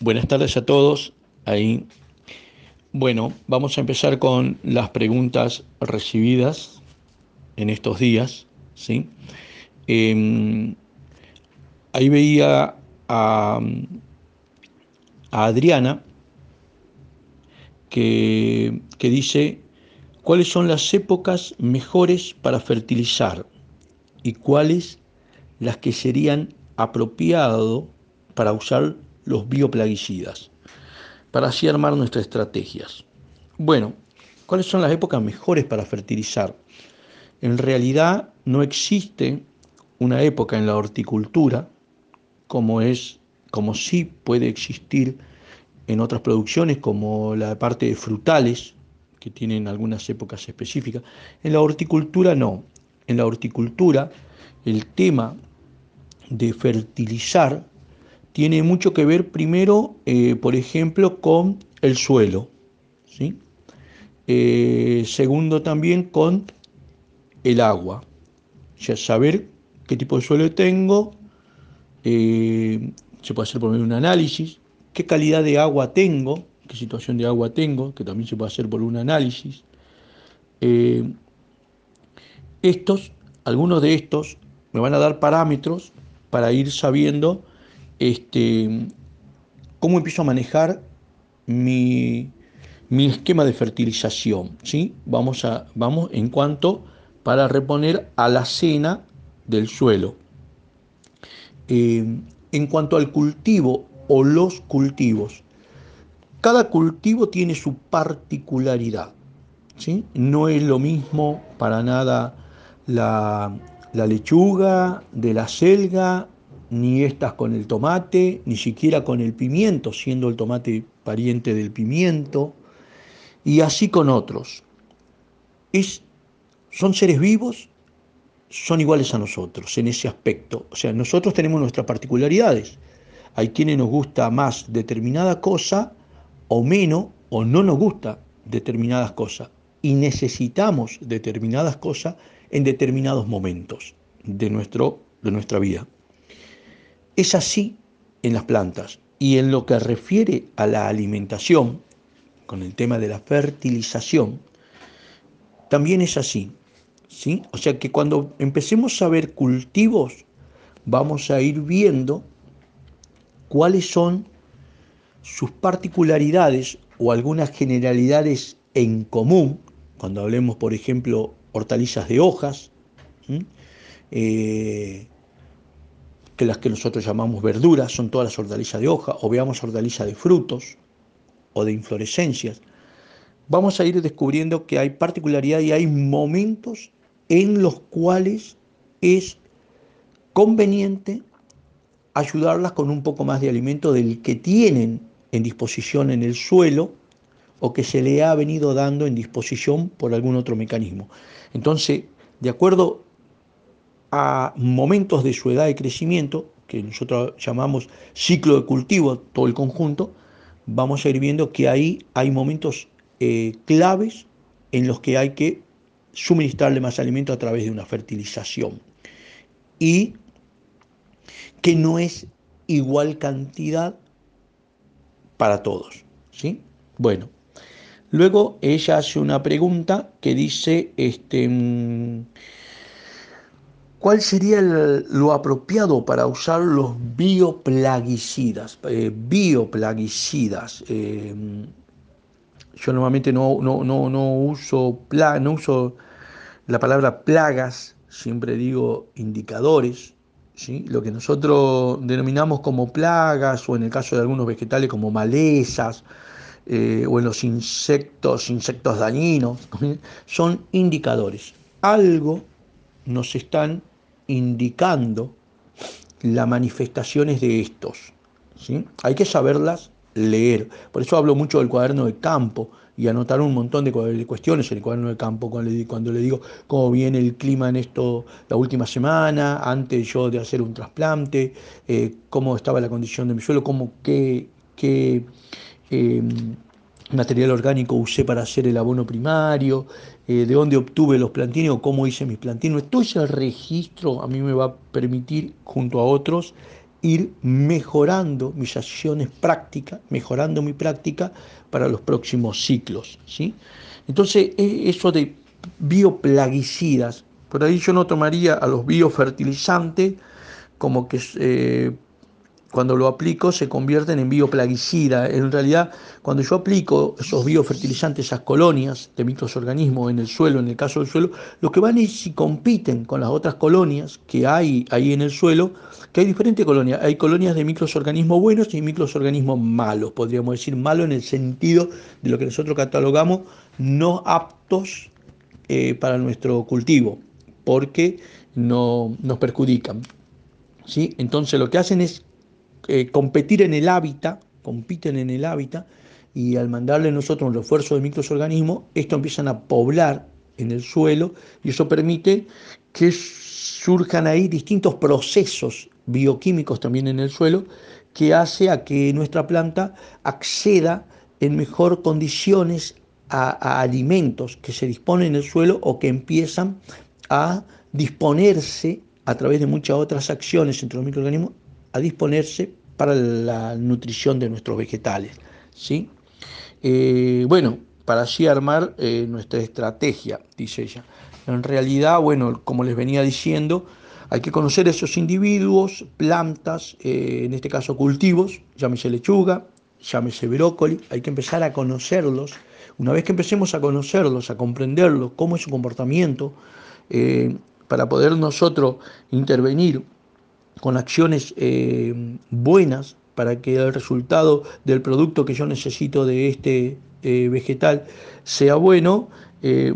Buenas tardes a todos. Ahí. Bueno, vamos a empezar con las preguntas recibidas en estos días. ¿sí? Em, ahí veía a, a Adriana que, que dice, ¿cuáles son las épocas mejores para fertilizar y cuáles las que serían apropiado para usar los bioplaguicidas, para así armar nuestras estrategias. Bueno, ¿cuáles son las épocas mejores para fertilizar? En realidad no existe una época en la horticultura como es como sí puede existir en otras producciones como la parte de frutales que tienen algunas épocas específicas. En la horticultura no. En la horticultura el tema de fertilizar tiene mucho que ver primero, eh, por ejemplo, con el suelo, ¿sí? Eh, segundo también con el agua, ya saber qué tipo de suelo tengo, eh, se puede hacer por medio de un análisis, qué calidad de agua tengo, qué situación de agua tengo, que también se puede hacer por un análisis. estos, algunos de estos, me van a dar parámetros para ir sabiendo este, cómo empiezo a manejar mi, esquema de fertilización. ¿sí? Vamos, a, vamos en cuanto para reponer a la cena del suelo. Eh, en cuanto al cultivo o los cultivos, cada cultivo tiene su particularidad. ¿sí? No es lo mismo para nada la, la lechuga de la selga ni estas con el tomate, ni siquiera con el pimiento, siendo el tomate pariente del pimiento, y así con otros. Es, son seres vivos, son iguales a nosotros en ese aspecto. O sea, nosotros tenemos nuestras particularidades. Hay quienes nos gusta más determinada cosa o menos, o no nos gusta determinadas cosas. Y necesitamos determinadas cosas en determinados momentos de, nuestro, de nuestra vida. Es así en las plantas y en lo que refiere a la alimentación, con el tema de la fertilización, también es así. ¿sí? O sea que cuando empecemos a ver cultivos, vamos a ir viendo cuáles son sus particularidades o algunas generalidades en común, cuando hablemos, por ejemplo, hortalizas de hojas, que las que nosotros llamamos verduras, son todas las hortalizas de hoja, o veamos hortalizas de frutos o de inflorescencias, vamos a ir descubriendo que hay particularidad y hay momentos en los cuales es conveniente ayudarlas con un poco más de alimento del que tienen en disposición en el suelo o que se le ha venido dando en disposición por algún otro mecanismo. Entonces, de acuerdo a momentos de su edad de crecimiento, que nosotros llamamos ciclo de cultivo, todo el conjunto, vamos a ir viendo que ahí hay momentos eh, claves en los que hay que suministrarle más alimento a través de una fertilización. Y que no es igual cantidad para todos. ¿sí? Bueno, luego ella hace una pregunta que dice, este, mm, ¿Cuál sería lo apropiado para usar los bioplaguicidas? Eh, bioplaguicidas. Eh, yo normalmente no, no, no, uso no uso la palabra plagas, siempre digo indicadores. ¿sí? Lo que nosotros denominamos como plagas, o en el caso de algunos vegetales como malezas, eh, o en los insectos, insectos dañinos, son indicadores. Algo nos están indicando las manifestaciones de estos. ¿sí? Hay que saberlas leer. Por eso hablo mucho del cuaderno de campo y anotar un montón de cuestiones en el cuaderno de campo cuando le, digo cómo viene el clima en esto la última semana, antes yo de hacer un trasplante, eh, cómo estaba la condición de mi suelo, cómo qué, qué em, material orgánico usé para hacer el abono primario, eh, de dónde obtuve los plantines o cómo hice mis plantines. Todo ese registro a mí me va a permitir, junto a otros, ir mejorando mis acciones prácticas, mejorando mi práctica para los próximos ciclos. ¿sí? Entonces, e, eso de bioplaguicidas, por ahí yo no tomaría a los biofertilizantes como que eh, cuando lo aplico se convierten en bioplaguicida. En realidad, cuando yo aplico esos biofertilizantes, esas colonias de microorganismos en el suelo, en el caso del suelo, lo que van es si compiten con las otras colonias que hay ahí en el suelo, que hay diferentes colonias. Hay colonias de microorganismos buenos y microorganismos malos, podríamos decir malos en el sentido de lo que nosotros catalogamos no aptos eh, para nuestro cultivo, porque no, nos perjudican. ¿sí? Entonces lo que hacen es eh, competir en el hábitat, compiten en el hábitat, y al mandarle nosotros un refuerzo de microorganismos, estos empiezan a poblar en el suelo y eso permite que surjan ahí distintos procesos bioquímicos también en el suelo que hace a que nuestra planta acceda en mejor condiciones a, alimentos que se disponen en el suelo o que empiezan a disponerse a través de muchas otras acciones entre los microorganismos a disponerse para la nutrición de nuestros vegetales. ¿sí? Eh, bueno, para así armar eh, nuestra estrategia, dice ella. En realidad, bueno, como les venía diciendo, hay que conocer esos individuos, plantas, eh, en este caso cultivos, llámese lechuga, llámese brócoli, hay que empezar a conocerlos. Una vez que empecemos a conocerlos, a comprenderlos, cómo es su comportamiento, para poder nosotros intervenir con acciones eh, buenas para que el resultado del producto que yo necesito de este eh, vegetal sea bueno, eh,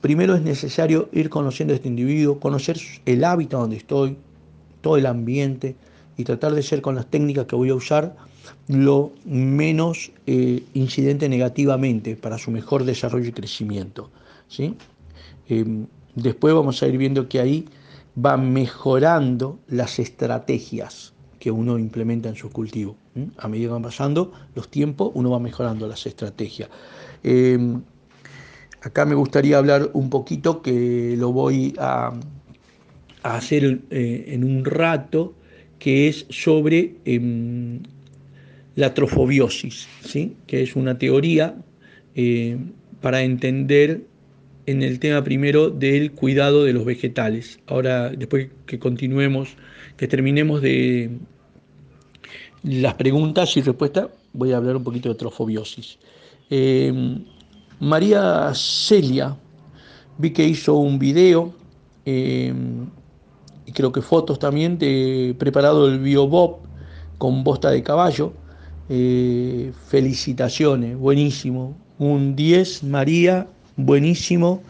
primero es necesario ir conociendo a este individuo, conocer el hábitat donde estoy, todo el ambiente y tratar de ser con las técnicas que voy a usar lo menos incidente negativamente para su mejor desarrollo y crecimiento. ¿sí? después vamos a ir viendo que ahí va mejorando las estrategias que uno implementa en su cultivo. A medida que van pasando los tiempos, uno va mejorando las estrategias. Em, acá me gustaría hablar un poquito, que lo voy a, hacer eh, en un rato, que es sobre em, la trofobiosis, ¿sí? que es una teoría eh, para entender en el tema primero del cuidado de los vegetales. Ahora, después que continuemos, que terminemos de las preguntas y respuestas, voy a hablar un poquito de trofobiosis. Eh, María Celia, vi que hizo un video eh, y creo que fotos también de preparado el BioBob con bosta de caballo. Eh, felicitaciones, buenísimo. Un 10, María, buenísimo.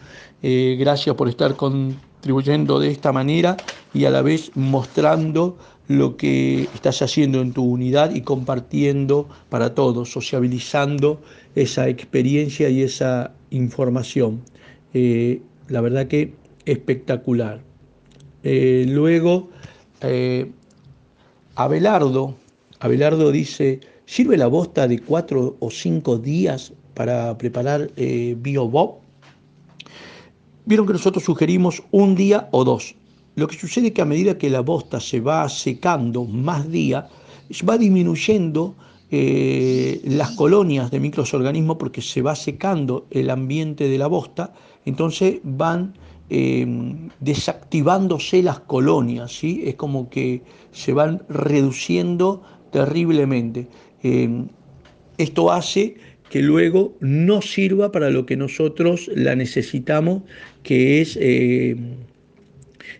Eh, gracias por estar contribuyendo de esta manera y a la vez mostrando lo que estás haciendo en tu unidad y compartiendo para todos, sociabilizando esa experiencia y esa información. Eh, la verdad que espectacular. Eh, luego, Abelardo, Abelardo dice, ¿sirve la bosta de cuatro o cinco días para preparar BioBob? Vieron que nosotros sugerimos un día o dos. Lo que sucede es que a medida que la bosta se va secando más día, va disminuyendo eh, las colonias de microorganismos porque se va secando el ambiente de la bosta, entonces van eh, desactivándose las colonias, ¿sí? es como que se van reduciendo terriblemente. Eh, esto hace que luego no sirva para lo que nosotros la necesitamos, que es eh,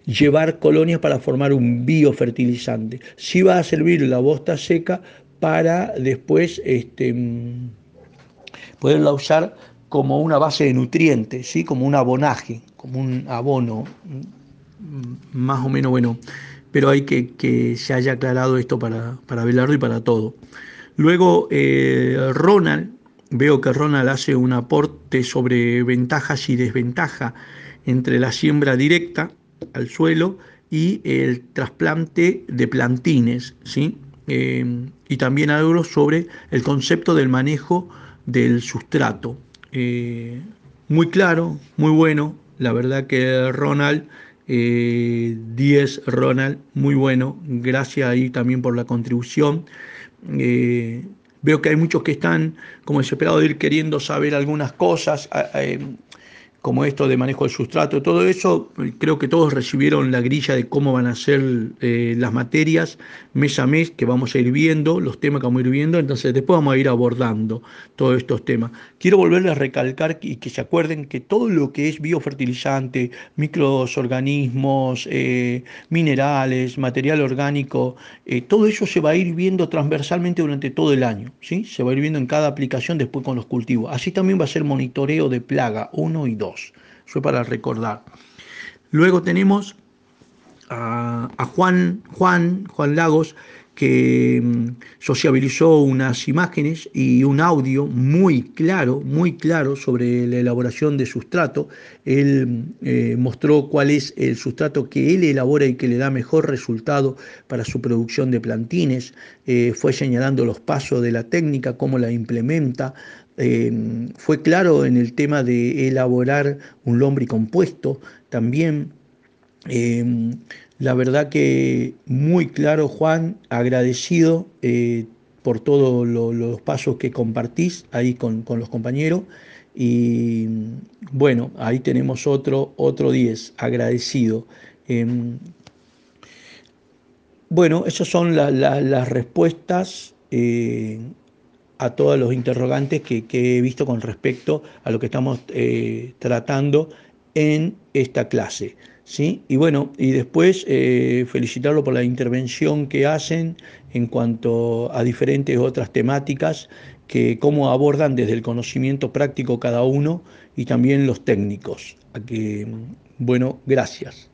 llevar colonias para formar un biofertilizante. Sí va a servir la bosta seca para después este, poderla usar como una base de nutrientes, ¿sí? como un abonaje, como un abono, más o menos bueno. Pero hay que que se haya aclarado esto para, para y para todo. Luego, eh, Ronald Veo que Ronald hace un aporte sobre ventajas y desventajas entre la siembra directa al suelo y el trasplante de plantines, ¿sí? Eh, y también algo sobre el concepto del manejo del sustrato. Eh, muy claro, muy bueno, la verdad que Ronald 10 eh, Ronald, muy bueno, gracias ahí también por la contribución. Eh, veo que hay muchos que están como desesperados de ir queriendo saber algunas cosas como esto de manejo del sustrato, todo eso, creo que todos recibieron la grilla de cómo van a ser eh, las materias mes a mes que vamos a ir viendo, los temas que vamos a ir viendo, entonces después vamos a ir abordando todos estos temas. Quiero volverles a recalcar y que se acuerden que todo lo que es biofertilizante, microorganismos, eh, minerales, material orgánico, eh, todo eso se va a ir viendo transversalmente durante todo el año, ¿sí? se va a ir viendo en cada aplicación después con los cultivos. Así también va a ser monitoreo de plaga 1 y 2 fue para recordar. Luego tenemos a, Juan, Juan, Juan Lagos, que mm, sociabilizó unas imágenes y un audio muy claro, muy claro sobre la elaboración de sustrato. Él eh, mostró cuál es el sustrato que él elabora y que le da mejor resultado para su producción de plantines. Eh, fue señalando los pasos de la técnica, cómo la implementa, Em, fue claro en el tema de elaborar un lombricompuesto también. Em, la verdad que muy claro, Juan, agradecido eh, por todos los pasos que compartís ahí con, los compañeros. Y bueno, ahí tenemos otro, otro 10, agradecido. Em, bueno, esas son las respuestas eh, a todos los interrogantes que, he visto con respecto a lo que estamos eh, tratando en esta clase. ¿sí? Y bueno, y después eh, felicitarlo por la intervención que hacen en cuanto a diferentes otras temáticas, que cómo abordan desde el conocimiento práctico cada uno y también los técnicos. Que, bueno, gracias.